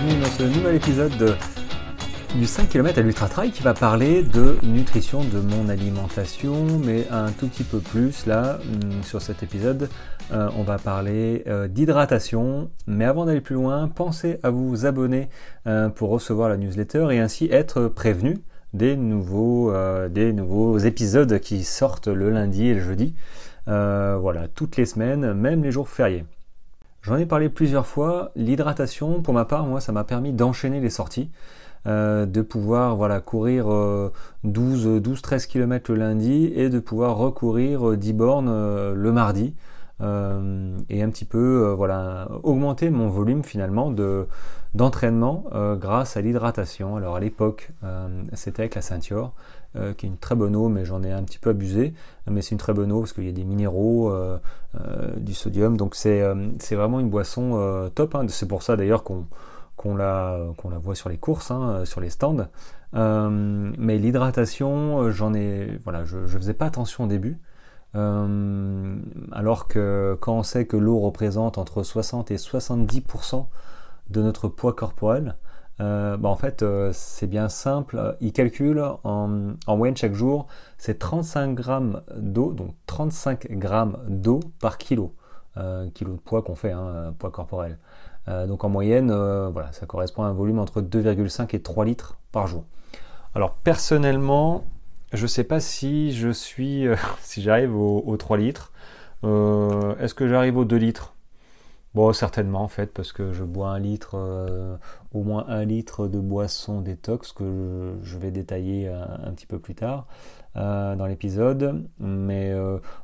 bienvenue dans ce nouvel épisode de, du 5 km à l'Ultra Trail qui va parler de nutrition, de mon alimentation, mais un tout petit peu plus là, hum, sur cet épisode, euh, on va parler euh, d'hydratation. Mais avant d'aller plus loin, pensez à vous abonner euh, pour recevoir la newsletter et ainsi être prévenu des nouveaux, des nouveaux épisodes qui sortent le lundi et le jeudi. voilà, toutes les semaines, même les jours fériés. J'en ai parlé plusieurs fois. L'hydratation, pour ma part, moi, ça m'a permis d'enchaîner les sorties. Euh, de pouvoir voilà courir 12 12 13 km le lundi et de pouvoir recourir 10 bornes euh, le mardi euh, et un petit peu voilà augmenter mon volume finalement de d'entraînement grâce à l'hydratation. Alors à l'époque, c'était avec la ceinture, qui est une très bonne eau, mais j'en ai un petit peu abusé. Mais c'est une très bonne eau parce qu'il y a des minéraux, du sodium, donc c'est vraiment une boisson top. Hein. C'est pour ça d'ailleurs qu'on la, la voit sur les courses, hein, sur les stands. Euh, mais l'hydratation, euh, j'en ai, voilà, je, je faisais pas attention au début. Euh, alors que quand on sait que l'eau représente entre 60 et 70% de notre poids corporel, bah en fait c'est bien simple. Il calcule en, en moyenne chaque jour, c'est 35 grammes d'eau, donc 35 grammes d'eau par kilo, kilo de poids qu'on fait, hein, poids corporel. Euh, donc en moyenne, euh, voilà, ça correspond à un volume entre 2,5 et 3 litres par jour. Alors personnellement, je ne sais pas si je suis, euh, si j'arrive aux, 3 litres. Est-ce que j'arrive aux 2 litres? Bon, certainement en fait, parce que je bois un litre, au moins un litre de boisson détox que je, vais détailler un, petit peu plus tard dans l'épisode. Mais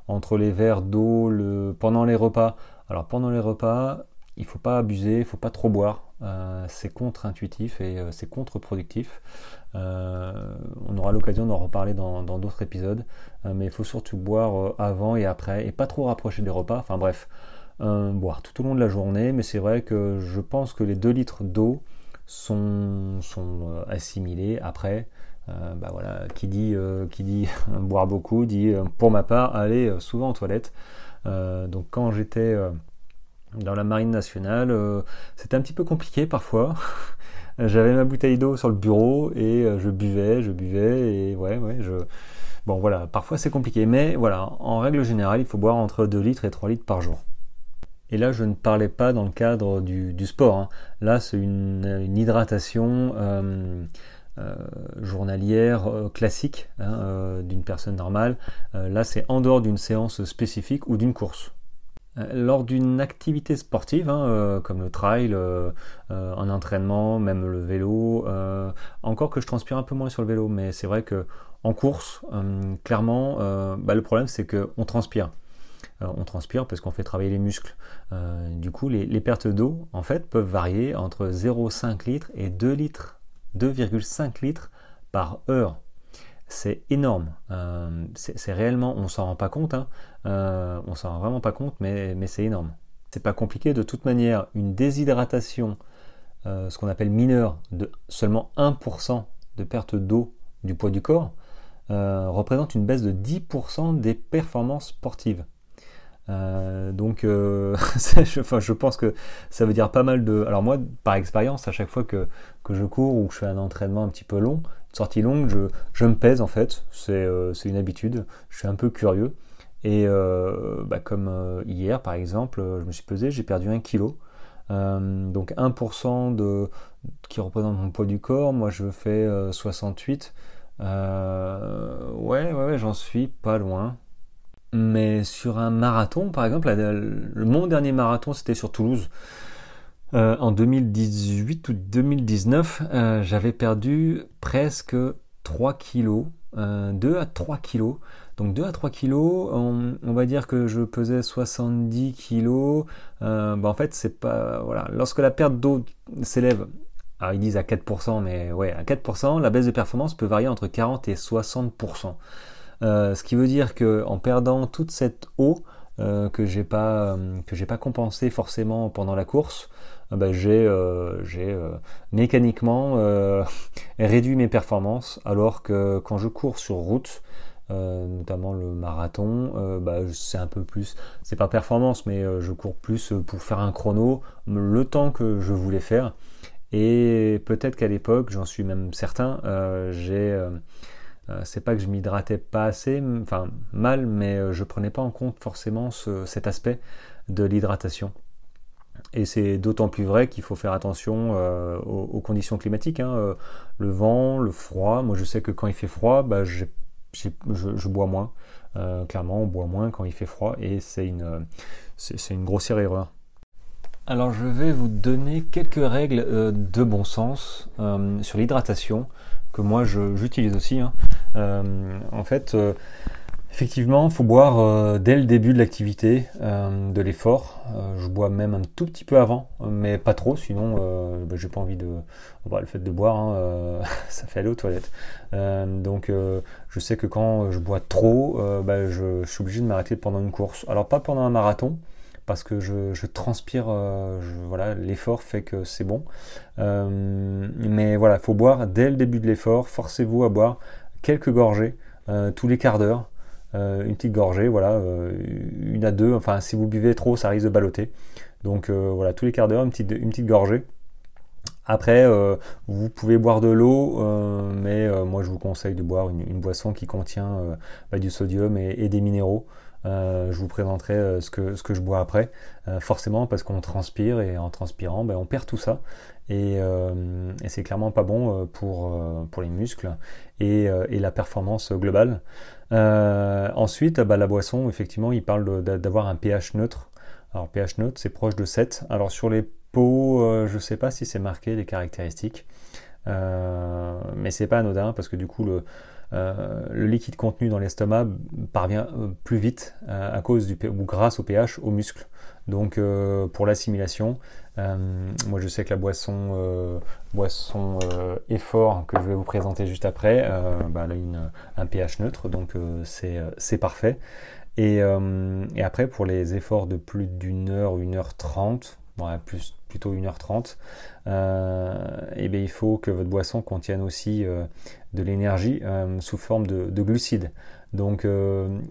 entre les verres d'eau, le... pendant les repas, alors pendant les repas, il faut pas abuser, il faut pas trop boire. Euh, c'est contre-intuitif et euh, c'est contre-productif. Euh, on aura l'occasion d'en reparler dans d'autres épisodes, mais il faut surtout boire avant et après et pas trop rapprocher des repas. Enfin bref, boire tout au long de la journée, mais c'est vrai que je pense que les 2 litres d'eau sont, sont assimilés après. bah voilà, qui dit, qui dit boire beaucoup dit pour ma part aller souvent aux toilettes. donc quand j'étais dans la marine nationale. Euh, c'était un petit peu compliqué parfois. J'avais ma bouteille d'eau sur le bureau et euh, je buvais, je buvais et ouais, ouais, je. Bon voilà, parfois c'est compliqué, mais voilà, en règle générale, il faut boire entre 2 litres et 3 litres par jour. Et là, je ne parlais pas dans le cadre du, sport. Hein. Là, c'est une, hydratation euh, journalière classique hein, d'une personne normale. là, c'est en dehors d'une séance spécifique ou d'une course. Euh, lors d'une activité sportive, hein, euh, comme le trail, euh, un entraînement, même le vélo, encore que je transpire un peu moins sur le vélo, mais c'est vrai que en course, clairement, bah, le problème c'est qu'on transpire. On transpire parce qu'on fait travailler les muscles. du coup, les, pertes d'eau, en fait, peuvent varier entre 0,5 litres et 2 litres, 2,5 litres par heure c'est énorme. Euh, c'est réellement, on s'en rend pas compte, hein. euh, on s'en rend vraiment pas compte, mais, c'est énorme. C'est pas compliqué, de toute manière, une déshydratation, euh, ce qu'on appelle mineure, de seulement 1% de perte d'eau du poids du corps, représente une baisse de 10% des performances sportives. Donc, je, enfin, je, pense que ça veut dire pas mal de. Alors moi, par expérience, à chaque fois que, que, je cours ou que je fais un entraînement un petit peu long, sortie longue, je, je me pèse en fait, c'est euh, une habitude, je suis un peu curieux. Et euh, bah, comme euh, hier par exemple, je me suis pesé, j'ai perdu 1 kg. donc 1% de, qui représente mon poids du corps, moi je fais 68. ouais, ouais, ouais j'en suis pas loin. Mais sur un marathon, par exemple, le, mon dernier marathon c'était sur Toulouse. Euh, en 2018 ou 2019, euh, j'avais perdu presque 3 kilos, 2 euh, à 3 kilos. Donc 2 à 3 kilos, on, va dire que je pesais 70 kilos. Bah, en fait, c'est pas. Voilà. Lorsque la perte d'eau s'élève, ils disent à 4%, mais ouais, à 4%, la baisse de performance peut varier entre 40 et 60%. Ce qui veut dire qu'en perdant toute cette eau, euh, que j'ai pas euh, que j'ai pas compensé forcément pendant la course, euh, bah, j'ai j'ai mécaniquement réduit mes performances alors que quand je cours sur route notamment le marathon, bah, c'est un peu plus, c'est pas performance, mais je cours plus pour faire un chrono, le temps que je voulais faire. Et peut-être qu'à l'époque, j'en suis même certain, j'ai c'est pas que je m'hydratais pas assez, enfin mal, mais je prenais pas en compte forcément cet aspect de l'hydratation. Et c'est d'autant plus vrai qu'il faut faire attention aux, conditions climatiques. Hein, le vent, le froid. Moi, je sais que quand il fait froid, bah, je, bois moins. clairement, on boit moins quand il fait froid et c'est une, c'est une grossière erreur. Alors je vais vous donner quelques règles euh, de bon sens euh, sur l'hydratation que moi j'utilise aussi. Hein. Euh, en fait, effectivement, il faut boire dès le début de l'activité, de l'effort. je bois même un tout petit peu avant, mais pas trop, sinon bah, j'ai pas envie de. Le fait de boire, hein, ça fait aller aux toilettes. donc je sais que quand je bois trop, bah, je, suis obligé de m'arrêter pendant une course. Alors pas pendant un marathon parce que je, transpire, euh, voilà, l'effort fait que c'est bon. Euh, mais voilà, il faut boire dès le début de l'effort, forcez-vous à boire quelques gorgées euh, tous les quarts d'heure. une petite gorgée, voilà, une à deux, enfin si vous buvez trop, ça risque de balloter. Donc voilà, tous les quarts d'heure, une petite, une petite gorgée. Après, vous pouvez boire de l'eau, mais moi je vous conseille de boire une, boisson qui contient bah, du sodium et des minéraux. Euh, je vous présenterai euh, ce, que, ce que je bois après. Euh, forcément parce qu'on transpire et en transpirant, ben, on perd tout ça. Et, c'est clairement pas bon pour, les muscles et, la performance globale. ensuite, bah, la boisson, effectivement, il parle d'avoir un pH neutre. Alors pH neutre, c'est proche de 7. Alors sur les pots, je sais pas si c'est marqué les caractéristiques. mais c'est pas anodin parce que du coup le, euh, le liquide contenu dans l'estomac parvient euh, plus vite euh, à cause du ou grâce au pH aux muscles. Donc pour l'assimilation, moi je sais que la boisson, boisson effort que je vais vous présenter juste après, bah, elle a un pH neutre, donc c'est parfait. Et, et, après pour les efforts de plus d'une heure, une heure trente, plus, plutôt 1h30, euh, et bien il faut que votre boisson contienne aussi euh, de l'énergie euh, sous forme de, glucides. Donc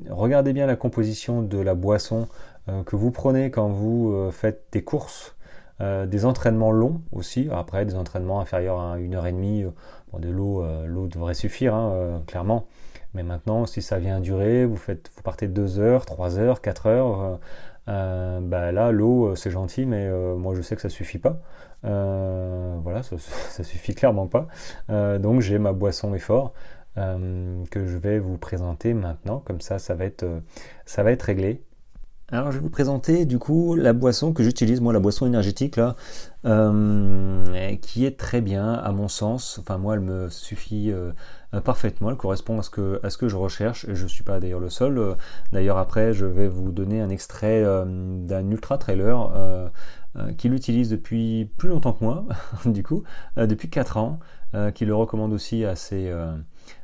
regardez bien la composition de la boisson que vous prenez quand vous faites des courses, des entraînements longs aussi, après des entraînements inférieurs à 1h30, bon, de l'eau, l'eau devrait suffire hein, clairement. Mais maintenant, si ça vient durer, vous, faites, vous partez 2 heures, 3 heures, 4 heures, bah là, l'eau, euh, c'est gentil, mais euh, moi je sais que ça suffit pas. voilà, ça, ça, suffit clairement pas. donc j'ai ma boisson effort que je vais vous présenter maintenant. Comme ça, ça va être, ça va être réglé. Alors je vais vous présenter du coup la boisson que j'utilise, moi la boisson énergétique là, qui est très bien à mon sens. Enfin moi elle me suffit parfaitement, elle correspond à ce que, à ce que je recherche, et je ne suis pas d'ailleurs le seul. Euh, d'ailleurs après, je vais vous donner un extrait euh, d'un ultra trailer qui l'utilise depuis plus longtemps que moi, du coup, depuis 4 ans, qui le recommande aussi à ses,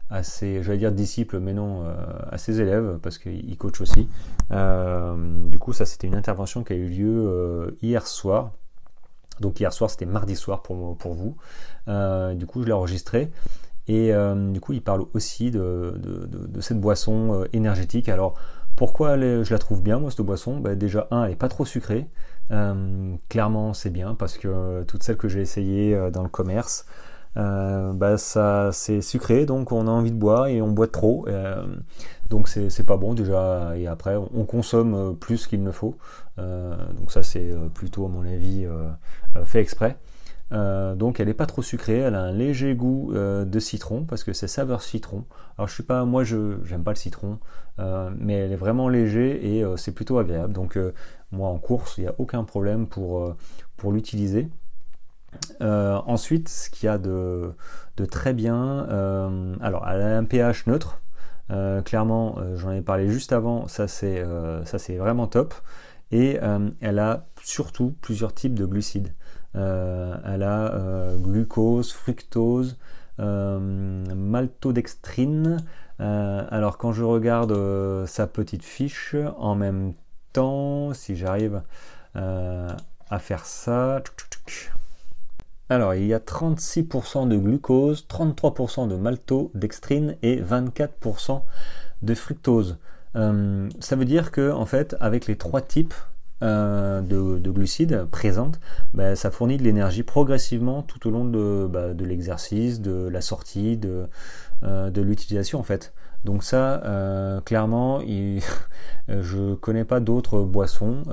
à ses dire disciples, mais non, à ses élèves, parce qu'il coach aussi. du coup, ça c'était une intervention qui a eu lieu hier soir. Donc hier soir, c'était mardi soir pour vous. du coup, je l'ai enregistré. Et euh, du coup, il parle aussi de, cette boisson euh, énergétique. Alors, pourquoi je la trouve bien, moi, cette boisson? Bah, Déjà, un, elle n'est pas trop sucrée. Euh, clairement, c'est bien parce que toutes celles que j'ai essayées dans le commerce, bah, ça c'est sucré, donc on a envie de boire et on boit trop. donc, c'est pas bon déjà. Et après, on consomme plus qu'il ne faut. donc, ça, c'est plutôt, à mon avis, fait exprès. Euh, donc elle n'est pas trop sucrée, elle a un léger goût euh, de citron parce que c'est saveur citron. Alors je sais pas, moi je j'aime pas le citron, euh, mais elle est vraiment léger et c'est plutôt agréable. Donc moi en course il n'y a aucun problème pour, l'utiliser. ensuite, ce qu'il y a de, très bien, alors elle a un pH neutre. clairement, j'en ai parlé juste avant, ça c'est vraiment top. Et elle a surtout plusieurs types de glucides. Euh, elle a euh, glucose, fructose, euh, maltodextrine. alors quand je regarde sa petite fiche, en même temps, si j'arrive à faire ça, alors, il y a 36% de glucose, 33% de maltodextrine et 24% de fructose. ça veut dire que, en fait, avec les trois types, de, glucides présentes, bah, ça fournit de l'énergie progressivement tout au long de, bah, l'exercice, de la sortie, de, de l'utilisation en fait. Donc ça, clairement, il, je connais pas d'autres boissons,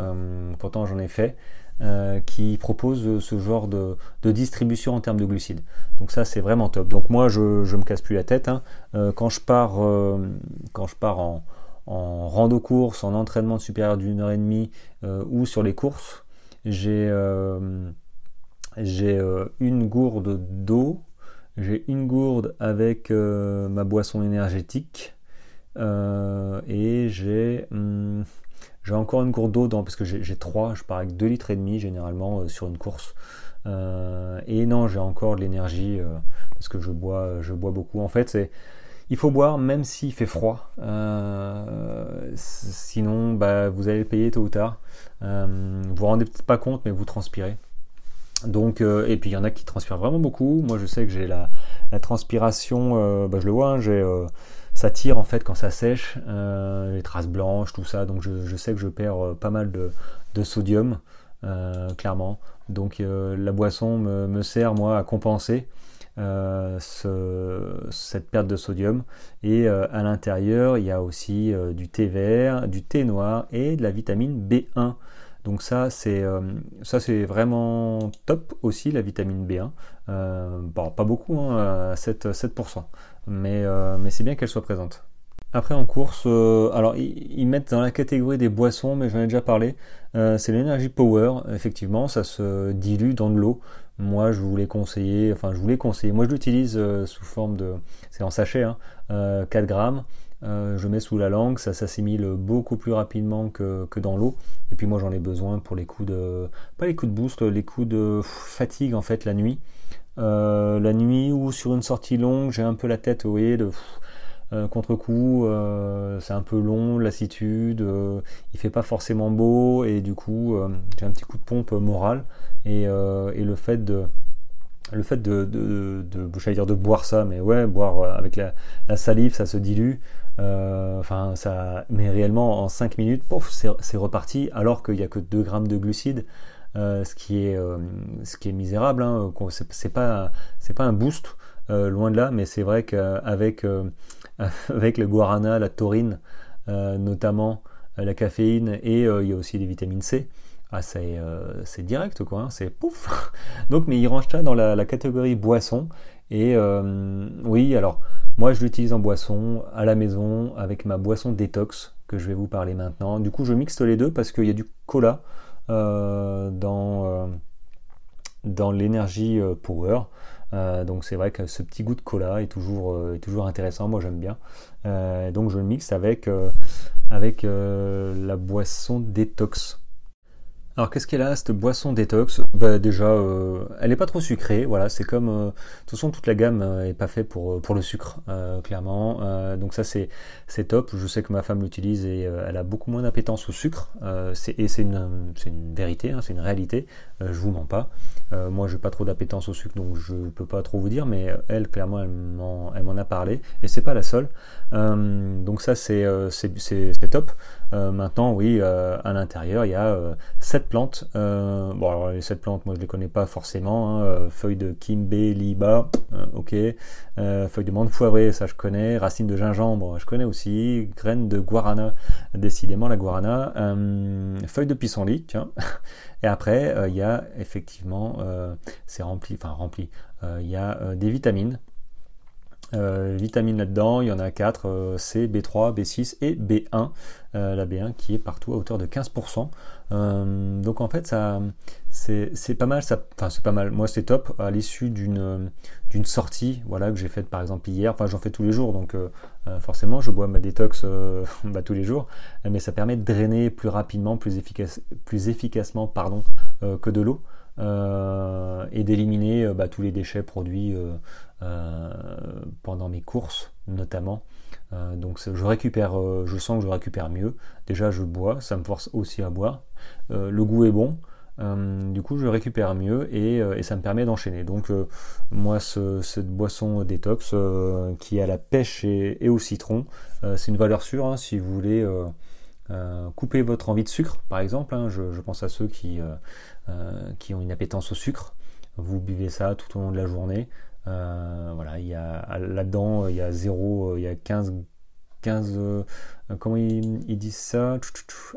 pourtant j'en ai fait, euh, qui propose ce genre de, distribution en termes de glucides. Donc ça c'est vraiment top. Donc moi je me casse plus la tête. Hein. Euh, quand je pars, euh, quand je pars en, en rando course, en entraînement supérieur d'une heure et demie ou sur les courses, j'ai j'ai une gourde d'eau, j'ai une gourde avec ma boisson énergétique et j'ai hum, j'ai encore une gourde d'eau parce que j'ai trois, je pars avec 2 litres et demi généralement euh, sur une course. Euh, et non, j'ai encore de l'énergie euh, parce que je bois, je bois beaucoup. En fait, c'est il faut boire même s'il fait froid. sinon, bah, vous allez le payer tôt ou tard. vous vous rendez peut-être pas compte, mais vous transpirez. Donc, et puis il y en a qui transpirent vraiment beaucoup. Moi, je sais que j'ai la, transpiration, bah, je le vois, hein, ça tire en fait quand ça sèche, euh, les traces blanches, tout ça. Donc je, sais que je perds euh, pas mal de, sodium, euh, clairement. Donc la boisson me, sert moi à compenser cette perte de sodium. Et à l'intérieur, il y a aussi du thé vert, du thé noir et de la vitamine B1. Donc ça c'est ça vraiment top aussi la vitamine B1. bon, pas beaucoup, hein, 7%. 7% mais, euh, mais c'est bien qu'elle soit présente. Après en course, euh, alors ils, mettent dans la catégorie des boissons, mais j'en ai déjà parlé, euh, c'est l'énergie power, effectivement, ça se dilue dans de l'eau. Moi je voulais conseiller, enfin je voulais conseiller, moi je l'utilise sous forme de, c'est en sachet, hein, 4 grammes, je mets sous la langue, ça s'assimile beaucoup plus rapidement que, que dans l'eau. Et puis moi j'en ai besoin pour les coups de, pas les coups de boost, les coups de fatigue en fait la nuit. Euh, la nuit ou sur une sortie longue, j'ai un peu la tête, vous voyez, de euh, contre-coup, euh, c'est un peu long, lassitude, il fait pas forcément beau et du coup j'ai un petit coup de pompe moral et, le fait de le fait de, de, dire de boire ça, mais ouais, boire avec la, salive, ça se dilue. ça, mais réellement en 5 minutes, c'est reparti, alors qu'il n'y a que 2 grammes de glucides. Euh, ce, qui est, euh, ce qui est misérable. Hein, c'est pas, pas un boost, euh, loin de là, mais c'est vrai qu'avec avec le guarana, la taurine, notamment la caféine, et il y a aussi des vitamines C. Ah, c'est direct quoi, hein, c'est pouf. Donc, mais il range ça dans la, catégorie boisson. Et oui, alors moi je l'utilise en boisson à la maison avec ma boisson détox que je vais vous parler maintenant. Du coup, je mixe les deux parce qu'il y a du cola euh, dans, euh, dans l'énergie euh, donc c'est vrai que ce petit goût de cola est toujours, toujours intéressant, moi j'aime bien. donc je le mixe avec, avec la boisson détox. Alors qu'est-ce qu'elle a cette boisson détox? Bah, Déjà, euh, elle n'est pas trop sucrée, voilà, c'est comme... Euh, de toute façon, toute la gamme n'est euh, pas faite pour, pour le sucre, clairement. donc ça, c'est, top. Je sais que ma femme l'utilise et elle a beaucoup moins d'appétence au sucre. et c'est une, une vérité, hein, c'est une réalité. je vous mens pas. moi, j'ai pas trop d'appétence au sucre, donc je peux pas trop vous dire, mais elle, clairement, elle m'en, a parlé. Et c'est pas la seule. donc ça, c'est, c'est, c'est, top. maintenant, oui, à l'intérieur, il y a 7 plantes. Euh, bon, alors les 7 plantes, moi je les connais pas forcément. Hein. Euh, feuilles de kimbe, liba, euh, ok. feuilles de menthe foivrée, ça je connais. Racines de gingembre, je connais aussi. Graines de guarana, décidément la guarana. feuilles de pissenlit, tiens. Et après, il y a effectivement, c'est rempli, enfin rempli, il y a des vitamines. Euh, vitamines là-dedans, il y en a 4, euh, C, B3, B6 et B1. Euh, la B1 qui est partout à hauteur de 15%. donc en fait, ça, c'est pas mal, enfin c'est pas mal. Moi, c'est top à l'issue d'une sortie, voilà, que j'ai faite par exemple hier. Enfin, j'en fais tous les jours, donc forcément, je bois ma détox bah, tous les jours, mais ça permet de drainer plus rapidement, plus, plus efficacement, pardon, que de l'eau. Et d'éliminer bah, tous les déchets produits euh, pendant mes courses notamment. Euh, donc je récupère, euh, je sens que je récupère mieux. Déjà je bois, ça me force aussi à boire. le goût est bon. du coup, je récupère mieux et, ça me permet d'enchaîner. Donc, moi, cette boisson détox qui a la pêche et, au citron, c'est une valeur sûre. Hein, si vous voulez, coupez votre envie de sucre, par exemple. Hein. je, pense à ceux qui, qui ont une appétence au sucre. Vous buvez ça tout au long de la journée. voilà, il y a là-dedans, il y a 0, il y a 15 15 comment ils, disent ça?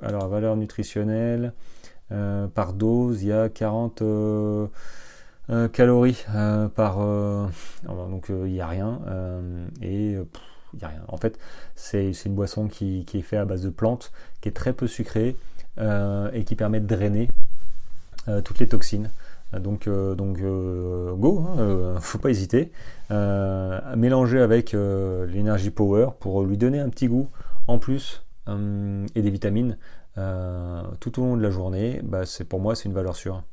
Alors valeur nutritionnelle par dose il y a 40 euh, calories euh, par. Euh, donc il n'y a rien. et il n'y a rien. En fait, c'est une boisson qui, est faite à base de plantes, qui est très peu sucrée et qui permet de drainer toutes les toxines. Donc, donc go, hein, faut pas hésiter. mélanger avec l'énergie power pour lui donner un petit goût en plus et des vitamines tout au long de la journée. Bah, pour moi c'est une valeur sûre.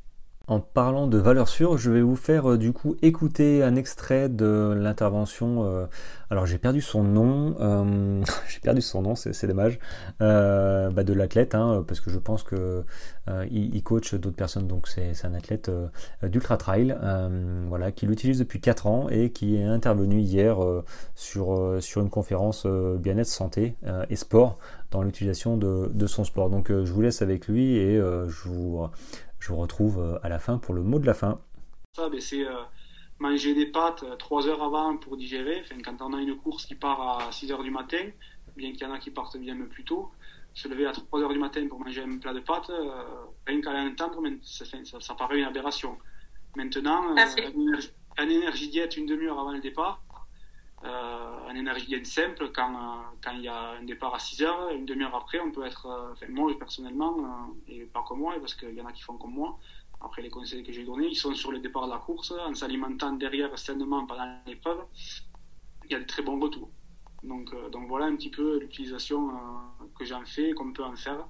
En parlant de valeur sûre, je vais vous faire euh, du coup écouter un extrait de l'intervention. Euh, alors j'ai perdu son nom, euh, j'ai perdu son nom, c'est dommage, bah, de l'athlète, hein, parce que je pense que il, coach d'autres personnes, donc c'est un athlète d'ultra trail, voilà, qui l'utilise depuis 4 ans et qui est intervenu hier sur, une conférence bien-être santé et sport dans l'utilisation de, son sport. Donc je vous laisse avec lui et je vous je vous retrouve euh, à la fin pour le mot de la fin. Ça, ben, c'est euh, manger des pâtes 3 euh, heures avant pour digérer. Enfin, quand on a une course qui part à 6 heures du matin, bien qu'il y en a qui partent bien plus tôt, se lever à 3 heures du matin pour manger un plat de pâtes, rien qu'à l'entendre, ça, ça, ça, paraît une aberration. Maintenant, un, énergie, diète une demi-heure avant le départ, un énergie diète simple, quand, quand il y a un départ à 6 heures, une demi-heure après, on peut être, enfin, moi personnellement, et pas comme moi, parce qu'il y en a qui font comme moi, après les conseils que j'ai donnés, ils sont sur le départ de la course, en s'alimentant derrière sainement pendant l'épreuve, il y a de très bons retours. Donc, euh, donc voilà un petit peu l'utilisation euh, que j'en fais, qu'on peut en faire.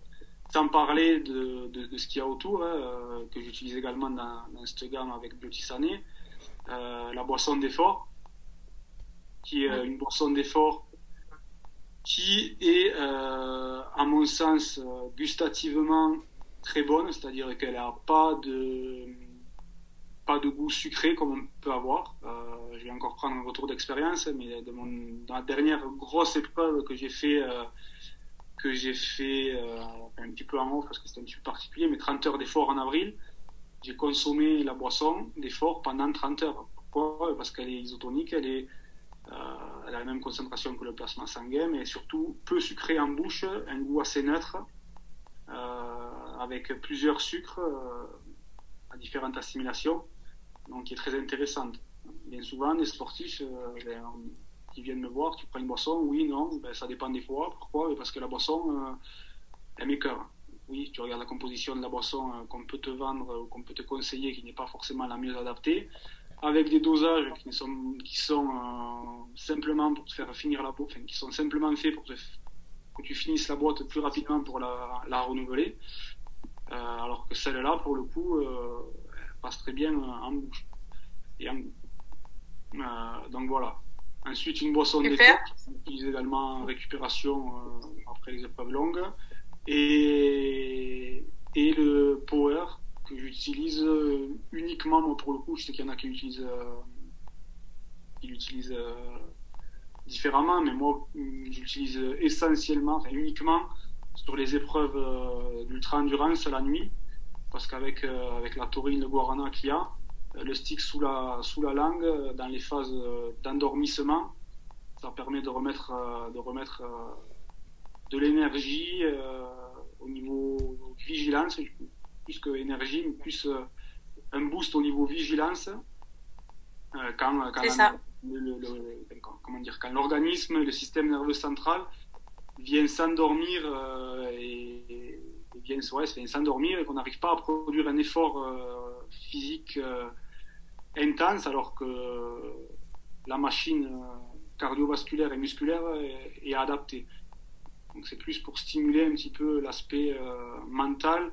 Sans parler de, de, ce qu'il y a autour, hein, euh, que j'utilise également dans, dans cette gamme avec Beauty Sané, la boisson d'effort, qui est une boisson d'effort qui est, à mon sens, gustativement très bonne, c'est-à-dire qu'elle n'a pas de, pas de goût sucré comme on peut avoir. Euh, je vais encore prendre un retour d'expérience, mais dans la dernière grosse épreuve que j'ai fait, euh, que j'ai fait euh, un petit peu en haut parce que c'était un petit peu particulier, mais 30 heures d'effort en avril, j'ai consommé la boisson d'effort pendant 30 heures. Pourquoi? Parce qu'elle est isotonique, elle, est, elle a la même concentration que le plasma sanguin, mais surtout peu sucrée en bouche, un goût assez neutre avec plusieurs sucres euh, à différentes assimilations, donc qui est très intéressante. Bien souvent, les sportifs euh, ben, qui viennent me voir, tu prends une boisson Oui, non, ben, ça dépend des fois. Pourquoi Parce que la boisson, euh, elle m'écœure. Oui, tu regardes la composition de la boisson qu'on peut te vendre ou qu'on peut te conseiller qui n'est pas forcément la mieux adaptée, avec des dosages qui sont, qui sont simplement pour te faire finir la peau, enfin, qui sont simplement faits pour que tu finisses la boîte plus rapidement pour la, la renouveler. Euh, alors que celle-là, pour le coup, euh, passe très bien en bouche et en goût. Euh, donc voilà. Ensuite, une boisson d'été, qui utilise également en récupération après les épreuves longues. Et, et le power que j'utilise uniquement, moi pour le coup, je sais qu'il y en a qui l'utilisent qui l'utilisent différemment, mais moi j'utilise essentiellement, enfin uniquement sur les épreuves euh, d'ultra-endurance la nuit, parce qu'avec euh, avec la taurine, le guarana qu'il y a, euh, le stick sous la, sous la langue, dans les phases d'endormissement, ça permet de remettre, de, remettre de l'énergie au niveau vigilance, plus que énergie, mais plus un boost au niveau vigilance. quand, comment dire, quand l'organisme, le système nerveux central vient s'endormir euh, et, vient s'endormir et qu'on n'arrive pas à produire un effort euh, physique euh, intense alors que la machine cardiovasculaire et musculaire est, adaptée. Donc c'est plus pour stimuler un petit peu l'aspect mental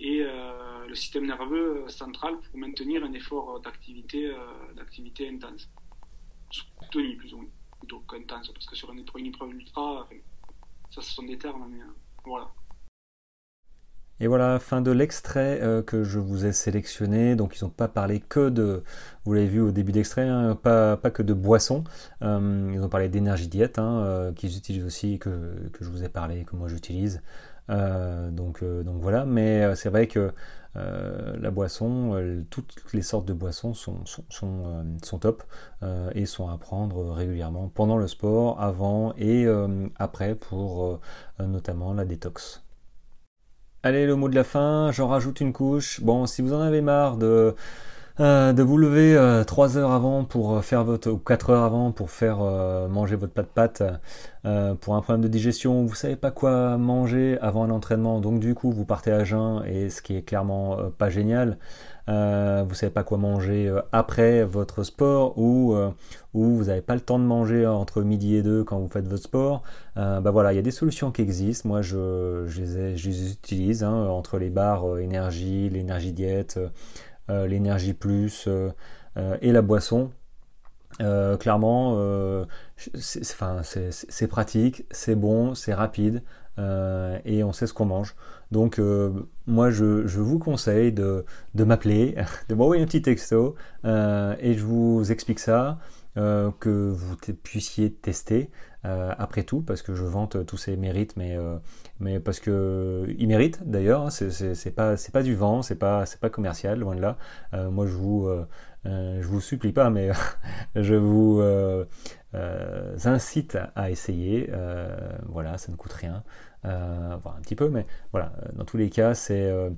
et le système nerveux central pour maintenir un effort d'activité d'activité intense. Soutenu plus ou moins, plutôt qu'intense, parce que sur une, une épreuve ultra, ça, ce sont des termes, mais euh, voilà. Et voilà, fin de l'extrait euh, que je vous ai sélectionné. Donc ils n'ont pas parlé que de, vous l'avez vu au début d'extrait, hein, pas, pas, que de boissons. Euh, ils ont parlé d'énergie diète, hein, qu'ils utilisent aussi, que, que, je vous ai parlé, que moi j'utilise. Donc, donc voilà, mais c'est vrai que la boisson, toutes les sortes de boissons sont top et sont à prendre régulièrement pendant le sport, avant et après pour notamment la détox. Allez, le mot de la fin, j'en rajoute une couche. Bon, si vous en avez marre de, euh, de vous lever euh, 3 heures avant pour euh, faire votre, ou 4 heures avant pour faire euh, manger votre pâte pâte pour un problème de digestion, vous savez pas quoi manger avant un entraînement, donc du coup vous partez à jeun et ce qui est clairement pas génial. Euh, vous savez pas quoi manger euh, après votre sport ou, euh, ou vous n'avez pas le temps de manger entre midi et deux quand vous faites votre sport, bah voilà, il y a des solutions qui existent. Moi, je, je, les, utilise hein, entre les barres énergie, l'énergie diète, l'énergie plus et la boisson. clairement, c'est pratique, c'est bon, c'est rapide et on sait ce qu'on mange. Donc euh, moi je, vous conseille de, m'appeler, de m'envoyer un petit texto euh, et je vous explique ça, euh, que vous puissiez tester après tout, parce que je vante tous ces mérites, mais, mais parce que ils méritent d'ailleurs, hein, c'est pas, pas du vent, c'est pas, pas commercial, loin de là. moi je vous, je vous supplie pas, mais je vous incite à essayer, voilà, ça ne coûte rien. Euh, un petit peu, mais voilà, euh, dans tous les cas, c'est, euh,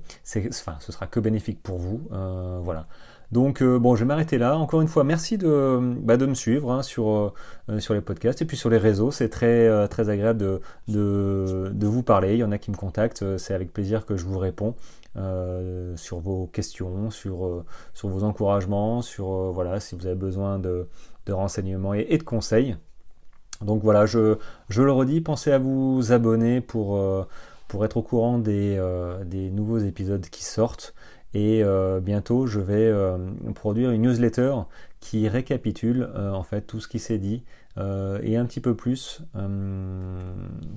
enfin, ce sera que bénéfique pour vous. voilà. Donc bon, je vais m'arrêter là. Encore une fois, merci de, bah, me suivre hein, sur, sur les podcasts et puis sur les réseaux. C'est très, très agréable de, vous parler. Il y en a qui me contactent. C'est avec plaisir que je vous réponds sur vos questions, sur, vos encouragements, sur voilà, si vous avez besoin de, renseignements et, de conseils. Donc voilà, je, le redis, pensez à vous abonner pour, euh, être au courant euh, des, nouveaux épisodes qui sortent. Et euh, bientôt, je vais produire une newsletter qui récapitule en fait tout ce qui s'est dit et un petit peu plus,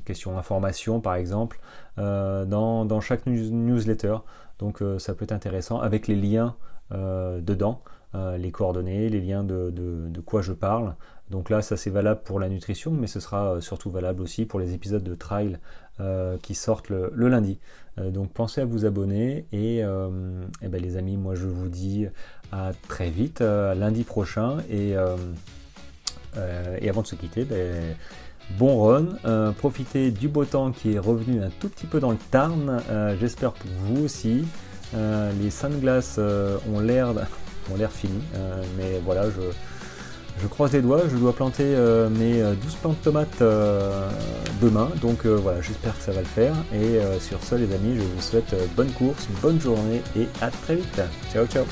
question information par exemple, dans, dans, chaque newsletter. Donc ça peut être intéressant avec les liens dedans. Euh, les coordonnées, les liens de, quoi je parle. Donc là, ça c'est valable pour la nutrition, mais ce sera euh, surtout valable aussi pour les épisodes de trial euh, qui sortent le, lundi. donc pensez à vous abonner et, eh ben, les amis, moi je vous dis à très vite, lundi prochain et, avant de se quitter, ben, bon run, profitez du beau temps qui est revenu un tout petit peu dans le Tarn, j'espère pour vous aussi. les sunglasses ont l'air ont l'air fini. Euh, mais voilà, je, je croise les doigts, je dois planter euh, mes 12 euh, plantes de tomates demain, donc voilà, j'espère que ça va le faire. Et sur ce, les amis, je vous souhaite bonne course, bonne journée et à très vite. Ciao, ciao